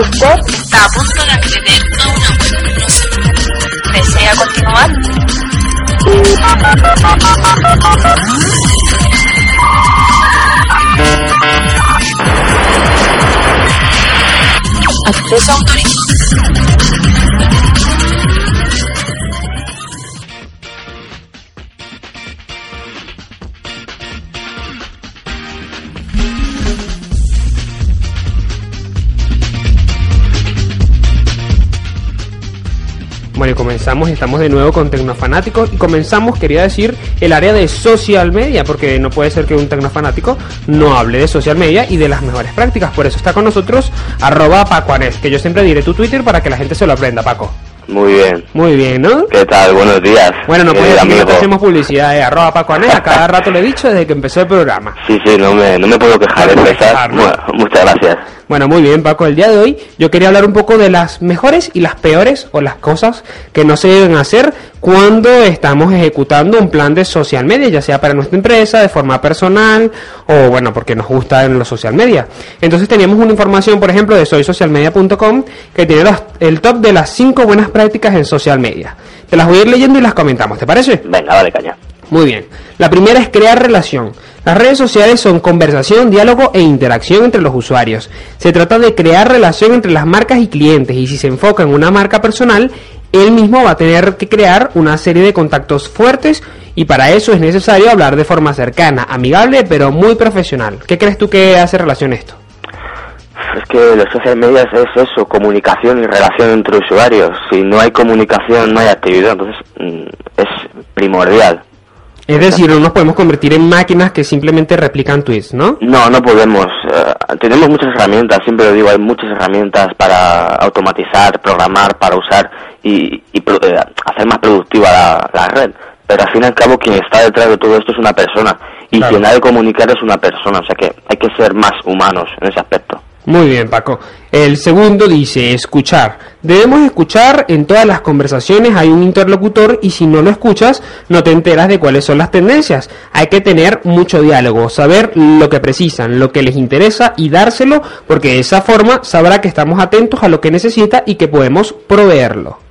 Usted está a punto de acceder a una web no. ¿Desea continuar? Acceso autorizado. Comenzamos, estamos de nuevo con Tecnofanáticos y comenzamos, quería decir, el área de social media, porque no puede ser que un tecnofanático no hable de social media y de las mejores prácticas. Por eso está con nosotros arroba Paco que yo siempre diré tu Twitter para que la gente se lo aprenda, Paco. Muy bien. Muy bien, ¿no? ¿Qué tal? Buenos días. Bueno, no querido decir que no hacemos publicidad, eh, arroba Paco Anés, a cada rato le he dicho desde que empezó el programa. Sí, sí, no me, no me puedo quejar No de te puedes empezar. ¿no? Bueno, muchas gracias. Bueno, muy bien, Paco. El día de hoy yo quería hablar un poco de las mejores y las peores o las cosas que no se deben hacer cuando estamos ejecutando un plan de social media, ya sea para nuestra empresa, de forma personal o, bueno, porque nos gusta en los social media. Entonces teníamos una información, por ejemplo, de soysocialmedia.com que tiene los- el top de las 5 buenas prácticas en social media. Te las voy a ir leyendo y las comentamos, ¿te parece? Venga, dale caña. Muy bien. La primera es crear relación. Las redes sociales son conversación, diálogo e interacción entre los usuarios. Se trata de crear relación entre las marcas y clientes y si se enfoca en una marca personal, él mismo va a tener que crear una serie de contactos fuertes y para eso es necesario hablar de forma cercana, amigable, pero muy profesional. ¿Qué crees tú que hace relación esto? Es que los social medias es eso, comunicación y relación entre usuarios. Si no hay comunicación, no hay actividad, entonces mm, es primordial. Es decir, no nos podemos convertir en máquinas que simplemente replican tweets, ¿no? No, no podemos. eh, tenemos muchas herramientas, siempre lo digo, hay muchas herramientas para automatizar, programar, para usar y, y pro- eh, hacer más productiva la, la red. Pero al fin y al cabo quien está detrás de todo esto es una persona y Claro. quien ha de comunicar es una persona, o sea que hay que ser más humanos en ese aspecto. Muy bien, Paco. El segundo dice escuchar. Debemos escuchar en todas las conversaciones hay un interlocutor y si no lo escuchas no te enteras de cuáles son las tendencias. Hay que tener mucho diálogo, saber lo que precisan, lo que les interesa y dárselo porque de esa forma sabrá que estamos atentos a lo que necesita y que podemos proveerlo.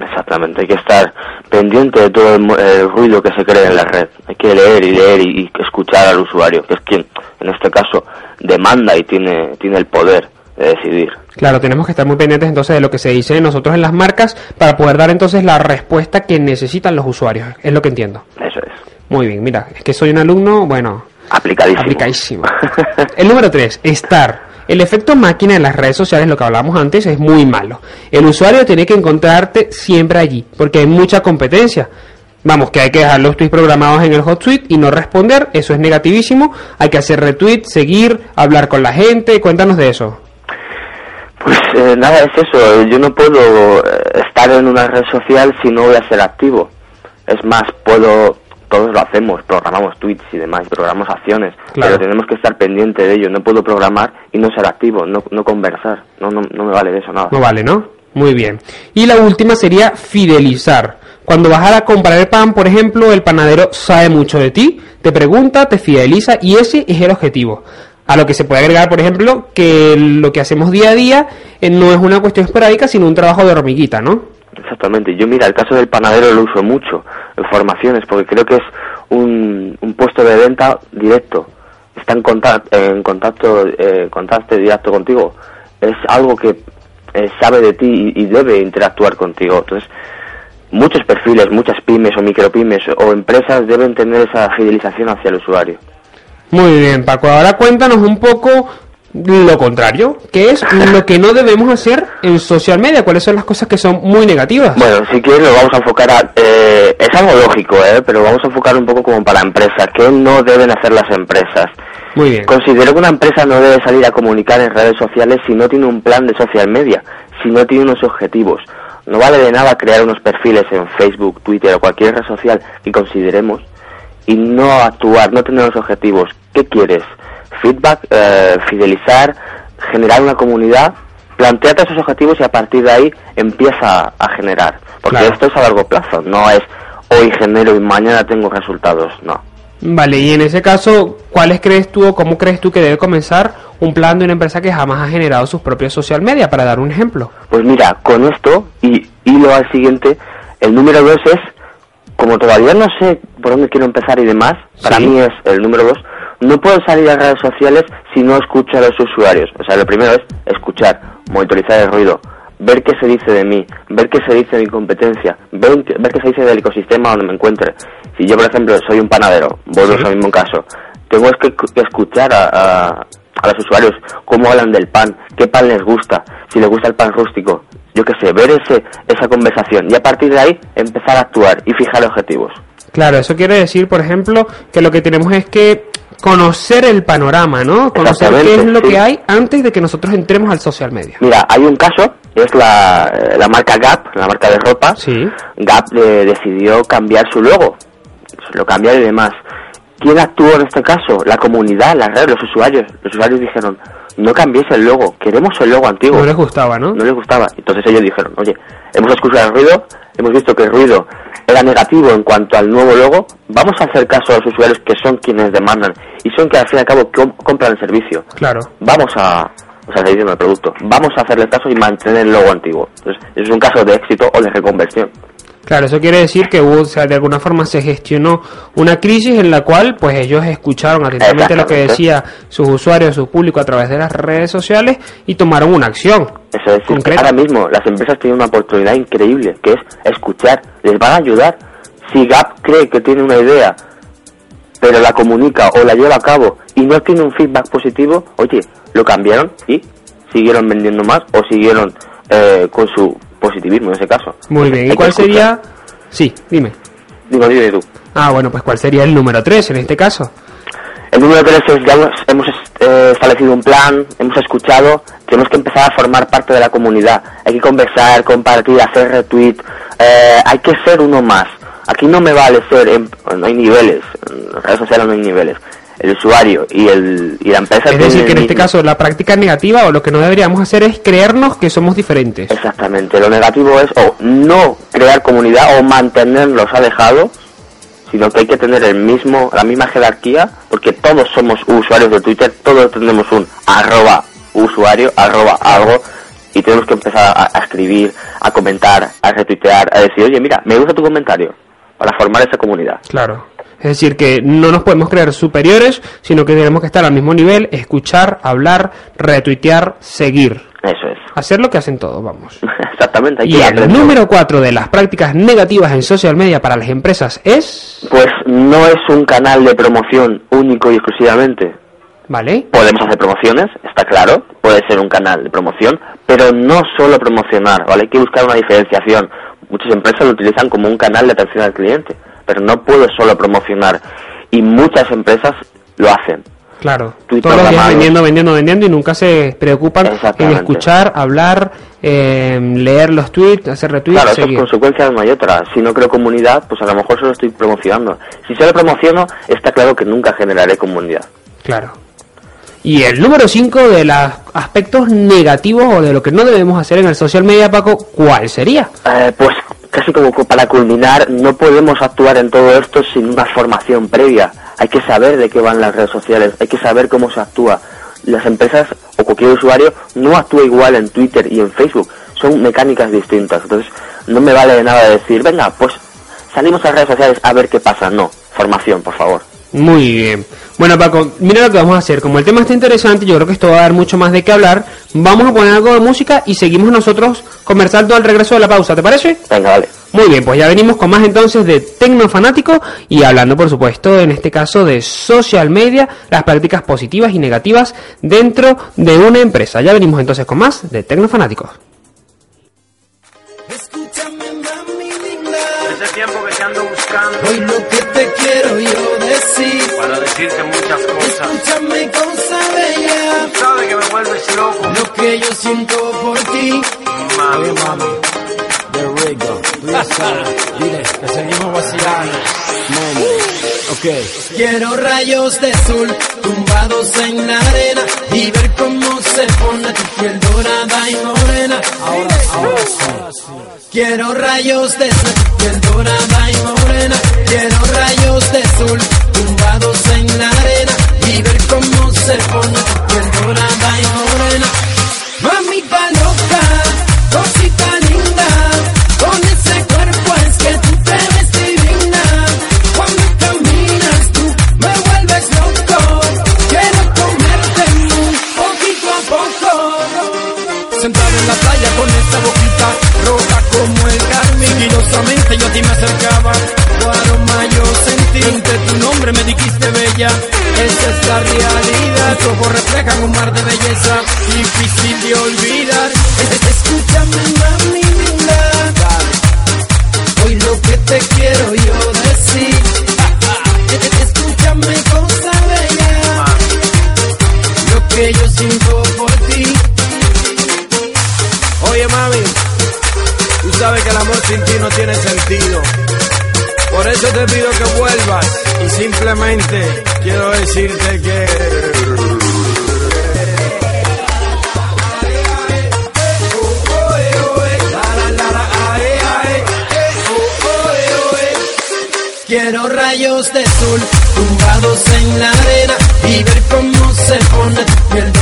Exactamente, hay que estar pendiente de todo el, el ruido que se crea en la red. Hay que leer y leer y, y escuchar al usuario, que es quien, en este caso, demanda y tiene, tiene el poder de decidir. Claro, tenemos que estar muy pendientes entonces de lo que se dice nosotros en las marcas para poder dar entonces la respuesta que necesitan los usuarios. Es lo que entiendo. Eso es. Muy bien, mira, es que soy un alumno, bueno, Aplicadísimo. Aplicadísimo. El número 3, estar. El efecto máquina en las redes sociales, lo que hablábamos antes, es muy malo. El usuario tiene que encontrarte siempre allí, porque hay mucha competencia. Vamos, que hay que dejar los tweets programados en el hot tweet y no responder, eso es negativísimo. Hay que hacer retweet, seguir, hablar con la gente. Cuéntanos de eso. Pues eh, nada, es eso. Yo no puedo eh, estar en una red social si no voy a ser activo. Es más, puedo, todos lo hacemos, programamos tweets y demás, programamos acciones, Claro. pero tenemos que estar pendiente de ello. No puedo programar y no ser activo, no, no conversar. No, no, no me vale de eso nada. No vale, ¿no? Muy bien. Y la última sería fidelizar. Cuando vas a comprar el pan, por ejemplo, el panadero sabe mucho de ti, te pregunta, te fideliza y ese es el objetivo. A lo que se puede agregar, por ejemplo, que lo que hacemos día a día eh, no es una cuestión esporádica, sino un trabajo de hormiguita, ¿no? Exactamente. Yo, mira, el caso del panadero lo uso mucho en formaciones porque creo que es un, un puesto de venta directo. Está en contacto, en contacto, eh, contacto directo contigo. Es algo que eh, sabe de ti y, y debe interactuar contigo. Entonces, muchos perfiles, muchas pymes o micropymes o empresas deben tener esa fidelización hacia el usuario. Muy bien, Paco. Ahora cuéntanos un poco lo contrario, que es lo que no debemos hacer en social media. ¿Cuáles son las cosas que son muy negativas? Bueno, si quieres lo vamos a enfocar a... eh, es algo lógico, ¿eh? pero vamos a enfocar un poco como para empresas. ¿Qué no deben hacer las empresas? Muy bien. Considero que una empresa no debe salir a comunicar en redes sociales si no tiene un plan de social media, si no tiene unos objetivos. No vale de nada crear unos perfiles en Facebook, Twitter o cualquier red social que consideremos y no actuar, no tener los objetivos. ¿Qué quieres? Feedback, eh, fidelizar, generar una comunidad. Planteate esos objetivos y a partir de ahí empieza a generar. Porque Claro. esto es a largo plazo, no es hoy genero y mañana tengo resultados, no. Vale, y en ese caso, ¿cuáles crees tú o cómo crees tú que debe comenzar un plan de una empresa que jamás ha generado sus propios social media, para dar un ejemplo. Pues mira, con esto y hilo al siguiente, el número dos es, como todavía no sé por dónde quiero empezar y demás, para mí es el número dos, no puedo salir a redes sociales si no escucho a los usuarios. O sea, lo primero es escuchar, monitorizar el ruido, ver qué se dice de mí, ver qué se dice de mi competencia, ver, ver qué se dice del ecosistema donde me encuentre. Si yo, por ejemplo, soy un panadero, vuelvo Sí. al mismo caso, tengo que que escuchar a, a, a los usuarios cómo hablan del pan, qué pan les gusta, si les gusta el pan rústico, yo qué sé, ver ese, esa conversación y a partir de ahí empezar a actuar y fijar objetivos. Claro, eso quiere decir, por ejemplo, que lo que tenemos es que conocer el panorama, ¿no? Conocer qué es lo sí. que hay antes de que nosotros entremos al social media. Mira, hay un caso, es la, eh, la marca Gap, la marca de ropa. Sí. Gap eh, decidió cambiar su logo, lo cambiaron y demás. ¿Quién actuó en este caso? La comunidad, la red, los usuarios. Los usuarios dijeron, no cambiéis el logo, queremos el logo antiguo. No les gustaba, ¿no? no les gustaba. Entonces ellos dijeron, oye, hemos escuchado el ruido, hemos visto que el ruido era negativo en cuanto al nuevo logo, vamos a hacer caso a los usuarios que son quienes demandan y son que al fin y al cabo com- compran el servicio. Claro. Vamos a, o sea, el producto, vamos a hacerle caso y mantener el logo antiguo. Entonces, es un caso de éxito o de reconversión. Claro, eso quiere decir que hubo, o sea, de alguna forma se gestionó una crisis en la cual, pues ellos escucharon atentamente lo que decía sus usuarios, su público a través de las redes sociales y tomaron una acción. Eso es, Concreta. ahora mismo las empresas tienen una oportunidad increíble, que es escuchar, les van a ayudar. Si Gap cree que tiene una idea, pero la comunica o la lleva a cabo y no tiene un feedback positivo, oye, lo cambiaron y siguieron vendiendo más o siguieron eh, con su positivismo en ese caso. Muy bien. ¿Y cuál sería? Sí, dime. Digo, dime tú. Ah, bueno, pues cuál sería el número 3 en este caso. El número tres es, ya hemos, hemos, eh, establecido un plan, hemos escuchado, tenemos que empezar a formar parte de la comunidad. Hay que conversar, compartir, hacer retweet, eh, hay que ser uno más. Aquí no me vale ser, en- no hay niveles, en redes sociales no hay niveles. El usuario y, el, y la empresa Es decir, que en este mismo- caso la práctica negativa o lo que no deberíamos hacer es creernos que somos diferentes. Exactamente, lo negativo es o no crear comunidad o mantenerlos alejados, sino que hay que tener el mismo, la misma jerarquía, porque todos somos usuarios de Twitter, todos tenemos un arroba usuario, arroba algo, y tenemos que empezar a, a escribir, a comentar, a retuitear, a decir, oye, mira, me gusta tu comentario, para formar esa comunidad. Claro. Es decir, que no nos podemos creer superiores, sino que tenemos que estar al mismo nivel, escuchar, hablar, retuitear, seguir. Eso es. Hacer lo que hacen todos, vamos. Exactamente. hay Y que el número 4 de las prácticas negativas en social media para las empresas es... Pues no es un canal de promoción único y exclusivamente. ¿Vale? Podemos hacer promociones, está claro, puede ser un canal de promoción, pero no solo promocionar, ¿vale? Hay que buscar una diferenciación. Muchas empresas lo utilizan como un canal de atención al cliente, pero no puedo solo promocionar. Y muchas empresas lo hacen. Claro. Tweet Todos los días programado. vendiendo, vendiendo, vendiendo y nunca se preocupan en escuchar, hablar, eh, leer los tweets, hacer retweets, Claro, esas consecuencias no hay otra. Si no creo comunidad, pues a lo mejor solo estoy promocionando. Si solo promociono, está claro que nunca generaré comunidad. Claro. Y el número 5 de los aspectos negativos o de lo que no debemos hacer en el social media, Paco, ¿cuál sería? Eh, pues casi como para culminar, no podemos actuar en todo esto sin una formación previa. Hay que saber de qué van las redes sociales, hay que saber cómo se actúa. Las empresas o cualquier usuario no actúa igual en Twitter y en Facebook. Son mecánicas distintas. Entonces, no me vale de nada decir, venga, pues salimos a redes sociales a ver qué pasa. No, formación, por favor. Muy bien. Bueno, Paco, mira lo que vamos a hacer. Como el tema está interesante, yo creo que esto va a dar mucho más de qué hablar. Vamos a poner algo de música y seguimos nosotros conversando al regreso de la pausa, ¿te parece? Venga, vale. Muy bien, pues ya venimos con más entonces de Tecnofanático y hablando, por supuesto, en este caso de social media, las prácticas positivas y negativas dentro de una empresa. Ya venimos entonces con más de Tecnofanáticos. Escúchame, mami linda. Ese tiempo que te ando buscando Hoy lo que te quiero yo decir. para decirte muchas cosas. Escúchame, cosa bella. Sabes que me vuelves loco, Lo que yo siento por ti. mami. The Rigo. Dile que seguimos vacilando. Mami. Ok. Quiero rayos de sol tumbados en la arena y ver cómo se pone tu piel dorada y morena. Ahora, ahora sí. Quiero rayos de sol, piel dorada mar de belleza, difícil de olvidar. Escúchame, mami linda, hoy lo que te quiero yo decir. Escúchame, cosa bella, lo que yo siento por ti. Oye, mami, tú sabes que el amor sin ti no tiene sentido. Por eso te pido que vuelvas y simplemente quiero decirte que... Quiero rayos de sol tumbados en la arena y ver cómo se pone tu piel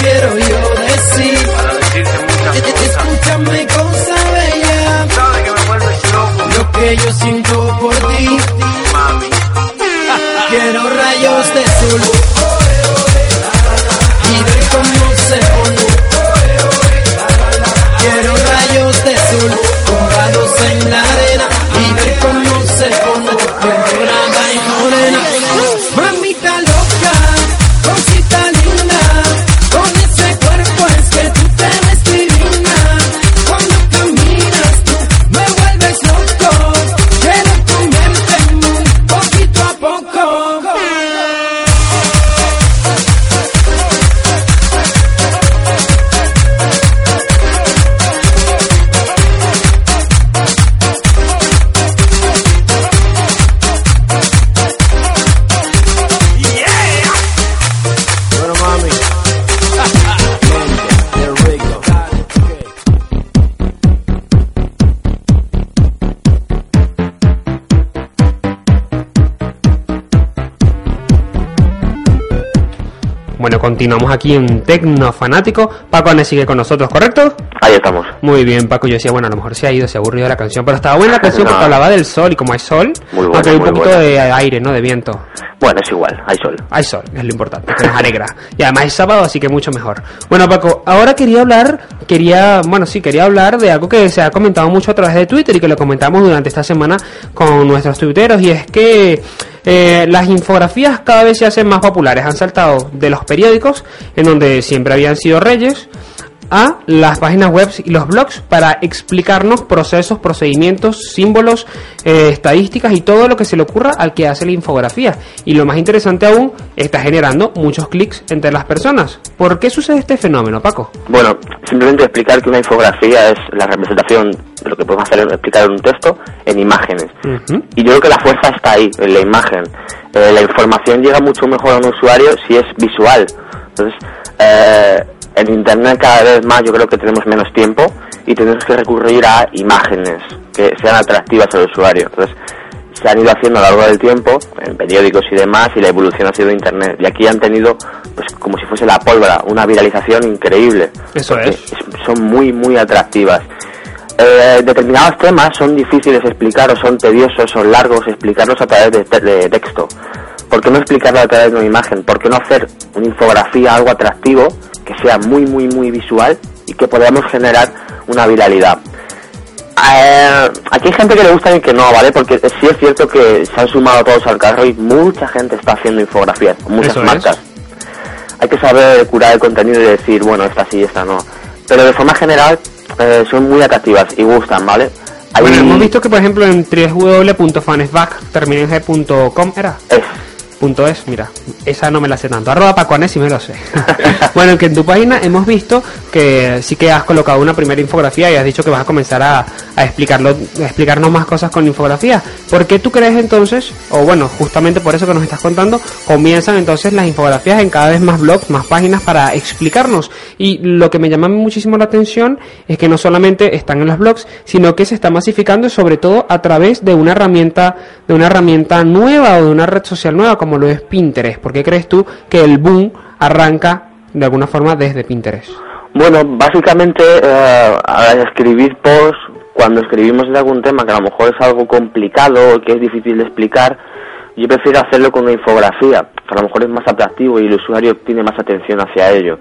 quiero yo continuamos aquí en Tecno Fanático. Paco Ane sigue con nosotros, ¿correcto? Ahí estamos. Muy bien, Paco. Yo decía, bueno, a lo mejor se ha ido, se ha aburrido la canción, pero estaba buena la canción porque No. hablaba del sol y como hay sol, Muy buena, aunque hay un poquito buena. de aire, ¿no? De viento. Bueno, es igual, hay sol. Hay sol, es lo importante, que nos alegra. Y además es sábado, así que mucho mejor. Bueno, Paco, ahora quería hablar, quería, bueno, sí, quería hablar de algo que se ha comentado mucho a través de Twitter y que lo comentamos durante esta semana con nuestros tuiteros, y es que eh, las infografías cada vez se hacen más populares. Han saltado de los periódicos, en donde siempre habían sido reyes, a las páginas web y los blogs para explicarnos procesos, procedimientos, símbolos, eh, estadísticas y todo lo que se le ocurra al que hace la infografía. Y lo más interesante aún, está generando muchos clics entre las personas. ¿Por qué sucede este fenómeno, Paco? Bueno, simplemente explicar que una infografía es la representación lo que podemos hacer explicar en un texto en imágenes. Ujú. Y yo creo que la fuerza está ahí, en la imagen. Eh, la información llega mucho mejor a un usuario si es visual. Entonces, eh, en Internet cada vez más yo creo que tenemos menos tiempo y tenemos que recurrir a imágenes que sean atractivas al usuario. Entonces, se han ido haciendo a lo largo del tiempo en periódicos y demás y la evolución ha sido Internet. Y aquí han tenido, pues como si fuese la pólvora, una viralización increíble. Eso es. Son muy, muy atractivas. Eh, determinados temas son difíciles de explicar o son tediosos, son largos, explicarlos a través de, te- de texto. ¿Por qué no explicarlo a través de una imagen? ¿Por qué no hacer una infografía, algo atractivo, que sea muy, muy, muy visual y que podamos generar una viralidad? Eh, aquí hay gente que le gusta y que no, ¿vale? Porque sí es cierto que se han sumado todos al carro y mucha gente está haciendo infografías, muchas Eso es. marcas. Hay que saber curar el contenido y decir, bueno, esta sí, esta no. Pero de forma general eh, son muy atractivas y gustan, ¿vale? Hay- Bueno, hemos visto que, por ejemplo, en www.fanesback termina en g.com, ¿era? Es, Punto es, mira, esa no me la sé tanto. Arroba Pacones sí me lo sé. bueno, que en tu página hemos visto que sí que has colocado una primera infografía y has dicho que vas a comenzar a, explicarlo, a explicarnos más cosas con infografía. ¿Por qué tú crees entonces, o bueno, justamente por eso que nos estás contando, comienzan entonces las infografías en cada vez más blogs, más páginas para explicarnos? Y lo que me llama muchísimo la atención es que no solamente están en los blogs, sino que se está masificando sobre todo a través de una herramienta, de una herramienta nueva o de una red social nueva lo es Pinterest. ¿Por qué crees tú que el boom arranca de alguna forma desde Pinterest? Bueno, básicamente eh, al escribir posts, cuando escribimos de algún tema que a lo mejor es algo complicado o que es difícil de explicar, yo prefiero hacerlo con una infografía, que a lo mejor es más atractivo y el usuario tiene más atención hacia ello.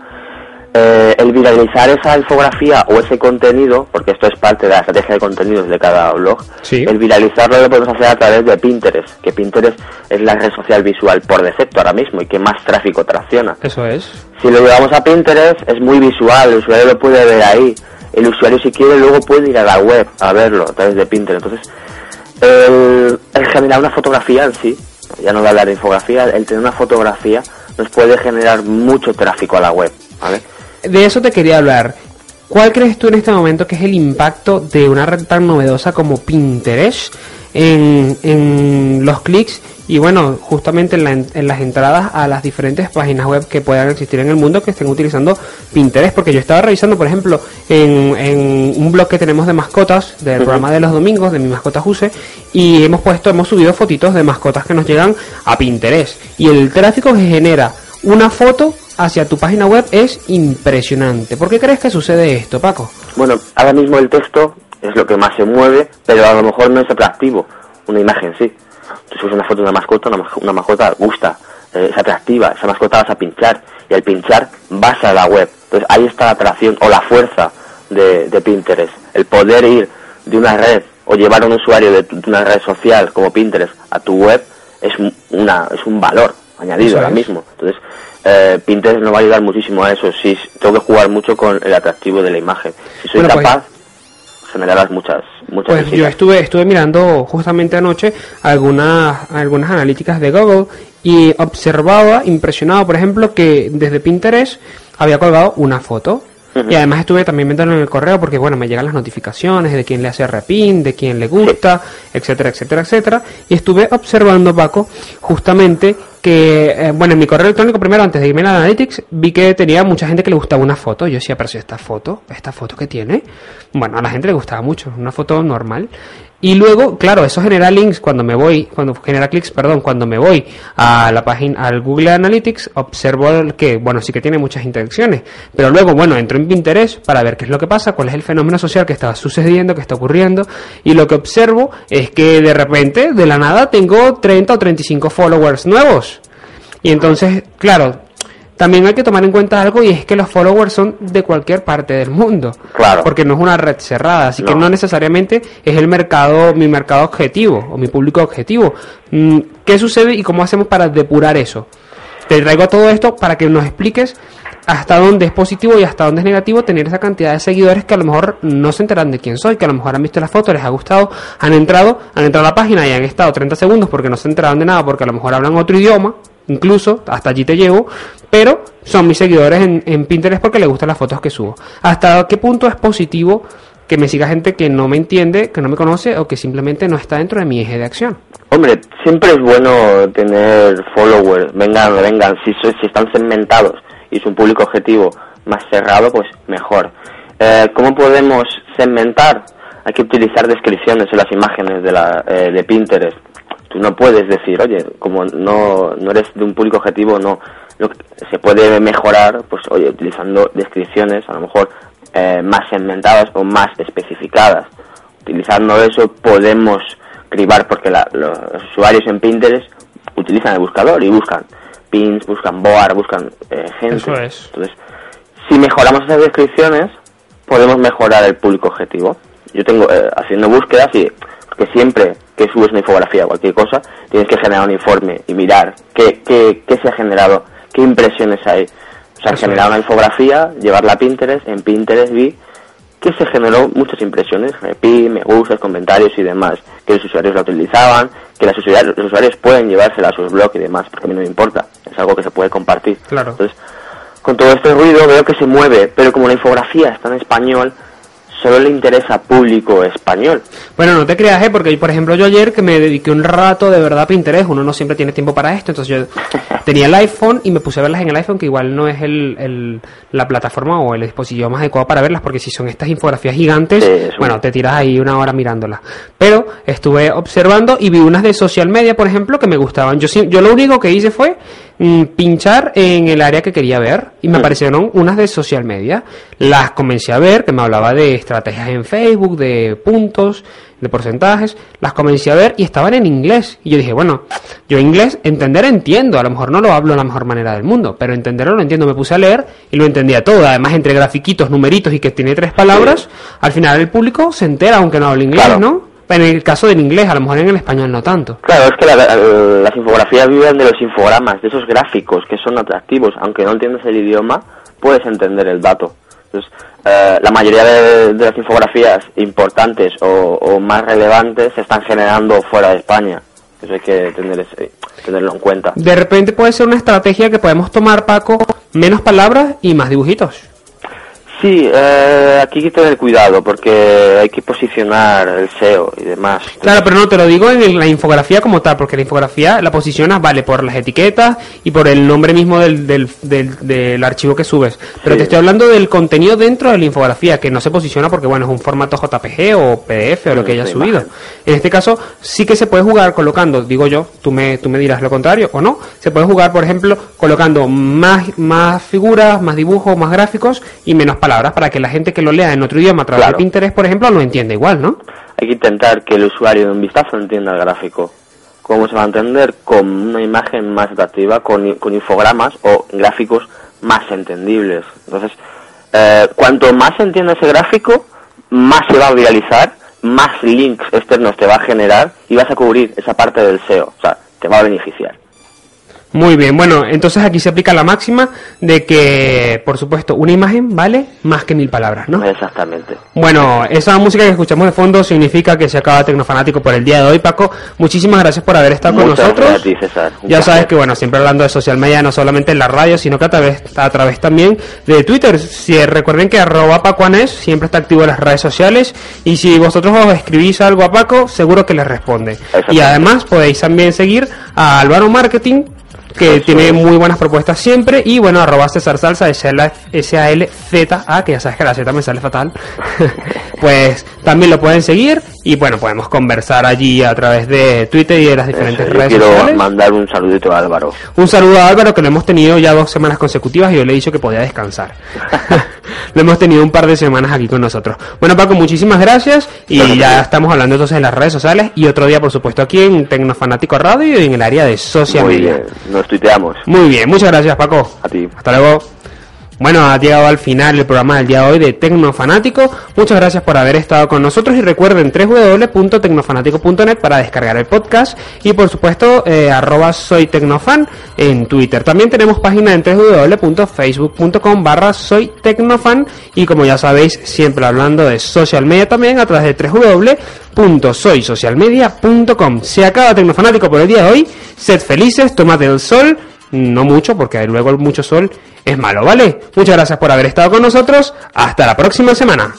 Eh, el viralizar esa infografía o ese contenido, porque esto es parte de la estrategia de contenidos de cada blog, Sí. el viralizarlo lo podemos hacer a través de Pinterest, que Pinterest es la red social visual por defecto ahora mismo y que más tráfico tracciona. Eso es. Si lo llevamos a Pinterest es muy visual, el usuario lo puede ver ahí. El usuario si quiere luego puede ir a la web a verlo a través de Pinterest. Entonces, el, el generar una fotografía en sí, ya no voy a hablar de infografía, el tener una fotografía nos puede generar mucho tráfico a la web, ¿vale? De eso te quería hablar. ¿Cuál crees tú en este momento que es el impacto de una red tan novedosa como Pinterest en, en los clics y bueno, justamente en, la- en las entradas a las diferentes páginas web que puedan existir en el mundo que estén utilizando Pinterest? Porque yo estaba revisando, por ejemplo, en, en un blog que tenemos de mascotas, del programa de los domingos, de mi mascota Juse, y hemos puesto, hemos subido fotitos de mascotas que nos llegan a Pinterest. Y el tráfico que genera una foto hacia tu página web es impresionante. ¿Por qué crees que sucede esto, Paco? Bueno, ahora mismo el texto es lo que más se mueve, pero a lo mejor no es atractivo. Una imagen sí. Tú subes una foto de una mascota, una, una mascota gusta, eh, es atractiva, esa mascota vas a pinchar y al pinchar vas a la web. Entonces ahí está la atracción o la fuerza de, de Pinterest. El poder ir de una red o llevar a un usuario de, de una red social como Pinterest a tu web es un, una, es un valor añadido Eso ahora es. mismo. Entonces eh, Pinterest nos va a ayudar muchísimo a eso. Sí, tengo que jugar mucho con el atractivo de la imagen. Si soy Bueno, pues- capaz, generarás muchas, muchas Pues yo estuve, estuve mirando justamente anoche algunas, algunas analíticas de Google y observaba, impresionado, por ejemplo, que desde Pinterest había colgado una foto. Y además estuve también viéndolo en el correo porque, bueno, me llegan las notificaciones de quién le hace repin, de quién le gusta, etcétera, etcétera, etcétera. Y estuve observando, Paco, justamente que, eh, bueno, en mi correo electrónico primero, antes de irme a Analytics, vi que tenía mucha gente que le gustaba una foto. Yo decía, pero si esta foto, esta foto que tiene, bueno, a la gente le gustaba mucho, una foto normal. Y luego, claro, eso genera links cuando me voy, cuando genera clics, perdón, cuando me voy a la página, al Google Analytics, observo que, bueno, sí que tiene muchas interacciones, pero luego, bueno, entro en Pinterest para ver qué es lo que pasa, cuál es el fenómeno social que está sucediendo, que está ocurriendo, y lo que observo es que de repente, de la nada, tengo 30 o 35 followers nuevos. Y entonces, claro, también hay que tomar en cuenta algo y es que los followers son de cualquier parte del mundo. Claro. Porque no es una red cerrada, así que No. no necesariamente es el mercado, mi mercado objetivo o mi público objetivo. Mm, ¿Qué sucede y cómo hacemos para depurar eso? Te traigo todo esto para que nos expliques hasta dónde es positivo y hasta dónde es negativo tener esa cantidad de seguidores que a lo mejor no se enteran de quién soy, que a lo mejor han visto la foto, les ha gustado, han entrado, han entrado a la página y han estado 30 segundos porque no se enteraron de nada, porque a lo mejor hablan otro idioma, incluso hasta allí te llevo, pero son mis seguidores en, en Pinterest porque les gustan las fotos que subo. ¿Hasta qué punto es positivo que me siga gente que no me entiende, que no me conoce o que simplemente no está dentro de mi eje de acción? Hombre, siempre es bueno tener followers, vengan, vengan, si, si están segmentados y es un público objetivo más cerrado, pues mejor. Eh, ¿Cómo podemos segmentar? Hay que utilizar descripciones en las imágenes de, la, eh, de Pinterest. Tú no puedes decir, oye, como no, no eres de un público objetivo, no. Lo que se puede mejorar, pues, oye, utilizando descripciones, a lo mejor eh, más segmentadas o más especificadas utilizando eso podemos cribar porque la- los usuarios en Pinterest utilizan el buscador y buscan pins, buscan board, buscan eh, gente. Eso es. Entonces, si mejoramos esas descripciones, podemos mejorar el público objetivo. Yo tengo, eh, haciendo búsquedas y porque siempre que subes una infografía o cualquier cosa, tienes que generar un informe y mirar qué, qué, qué se ha generado, qué impresiones hay. O sea, Eso generar una infografía, llevarla a Pinterest, en Pinterest vi que se generó muchas impresiones, repi, me gustas, comentarios y demás, que los usuarios la utilizaban, que los usuarios, los usuarios pueden llevársela a sus blogs y demás, porque a mí no me importa, es algo que se puede compartir. Claro. Entonces, con todo este ruido veo que se mueve, pero como la infografía está en español, solo le interesa a público español. Bueno, no te creas, ¿eh? porque por ejemplo yo ayer que me dediqué un rato de verdad a Pinterest, uno no siempre tiene tiempo para esto, entonces yo tenía el iPhone y me puse a verlas en el iPhone, que igual no es el, el- la plataforma o el dispositivo más adecuado para verlas, porque si son estas infografías gigantes, Sí, bueno, te tiras ahí una hora mirándolas. Pero estuve observando y vi unas de social media, por ejemplo, que me gustaban. Yo, yo lo único que hice fue mm, pinchar en el área que quería ver y me Mm. aparecieron unas de social media. Las comencé a ver, que me hablaba de estrategias en Facebook, de puntos, de porcentajes. Las comencé a ver y estaban en inglés. Y yo dije, bueno, yo inglés entender entiendo, a lo mejor no lo hablo de la mejor manera del mundo, pero entenderlo lo entiendo. Me puse a leer y lo entendía todo. Además, entre grafiquitos, numeritos y que tiene tres palabras, al final el público se entera aunque no hable inglés, Claro. ¿no? En el caso del inglés, a lo mejor en el español no tanto. Claro, es que la- la- las infografías viven de los infogramas, de esos gráficos que son atractivos, aunque no entiendas el idioma, puedes entender el dato. Eh, la mayoría de, las infografías importantes o, más relevantes se están generando fuera de España. Eso hay que tenerlo en cuenta. De repente puede ser una estrategia que podemos tomar, Paco, menos palabras y más dibujitos. Sí, eh, aquí hay que tener cuidado porque hay que posicionar el SEO y demás. Claro, pero no te lo digo en la infografía como tal, porque la infografía la posicionas, vale, por las etiquetas y por el nombre mismo del, del, del, del archivo que subes. Pero Sí. te estoy hablando del contenido dentro de la infografía, que no se posiciona porque, bueno, es un formato JPG o PDF o lo que hayas subido. imagen. En este caso, sí que se puede jugar colocando, digo yo, tú me, tú me dirás lo contrario o no, se puede jugar, por ejemplo, colocando más, más figuras, más dibujos, más gráficos y menos palabras para que la gente que lo lea en otro idioma a través Claro. de Pinterest, por ejemplo, lo entienda igual, ¿no? Hay que intentar que el usuario de un vistazo entienda el gráfico. ¿Cómo se va a entender? Con una imagen más atractiva, con, con infogramas o gráficos más entendibles. Entonces, eh, cuanto más se entienda ese gráfico, más se va a viralizar, más links externos te va a generar y vas a cubrir esa parte del SEO. O sea, te va a beneficiar. Muy bien, bueno, entonces aquí se aplica la máxima de que, por supuesto, una imagen vale más que mil palabras, ¿no? Exactamente. Bueno, esa música que escuchamos de fondo significa que se acaba Tecnofanático por el día de hoy, Paco. Muchísimas gracias por haber estado con nosotros. gracias a ti, César. Un Ya placer. sabes que, bueno, siempre hablando de social media, no solamente en la radio, sino que a través, a través también de Twitter. Si recuerden que arroba Pacoanés siempre está activo en las redes sociales. Y si vosotros os escribís algo a Paco, seguro que les responde. Y además podéis también seguir a Álvaro Marketing, que tiene muy buenas propuestas siempre. Y bueno, arroba César Salsa, S-A-L-Z-A, que ya sabes que la Z me sale fatal. pues también lo pueden seguir. Y bueno, podemos conversar allí a través de Twitter y de las diferentes Eso, yo redes quiero sociales. mandar un saludito a Álvaro. Un saludo a Álvaro que lo hemos tenido ya dos semanas consecutivas y yo le he dicho que podía descansar. lo hemos tenido un par de semanas aquí con nosotros. Bueno Paco, muchísimas gracias y ya estamos hablando entonces en las redes sociales y otro día por supuesto aquí en Tecnofanático Radio y en el área de social Muy media. bien, nos tuiteamos. Muy bien, muchas gracias Paco. A ti. Hasta luego. Bueno, ha llegado al final el programa del día de hoy de Tecnofanático. Muchas gracias por haber estado con nosotros y recuerden www.tecnofanático.net para descargar el podcast y por supuesto eh, arroba soy tecnofan en Twitter. También tenemos página en www.facebook.com barra soy tecnofan y como ya sabéis siempre hablando de social media también a través de www.soysocialmedia.com. Se acaba Tecnofanático por el día de hoy. Sed felices, tomad el sol no mucho, porque luego mucho sol es malo, ¿vale? Muchas gracias por haber estado con nosotros. Hasta la próxima semana.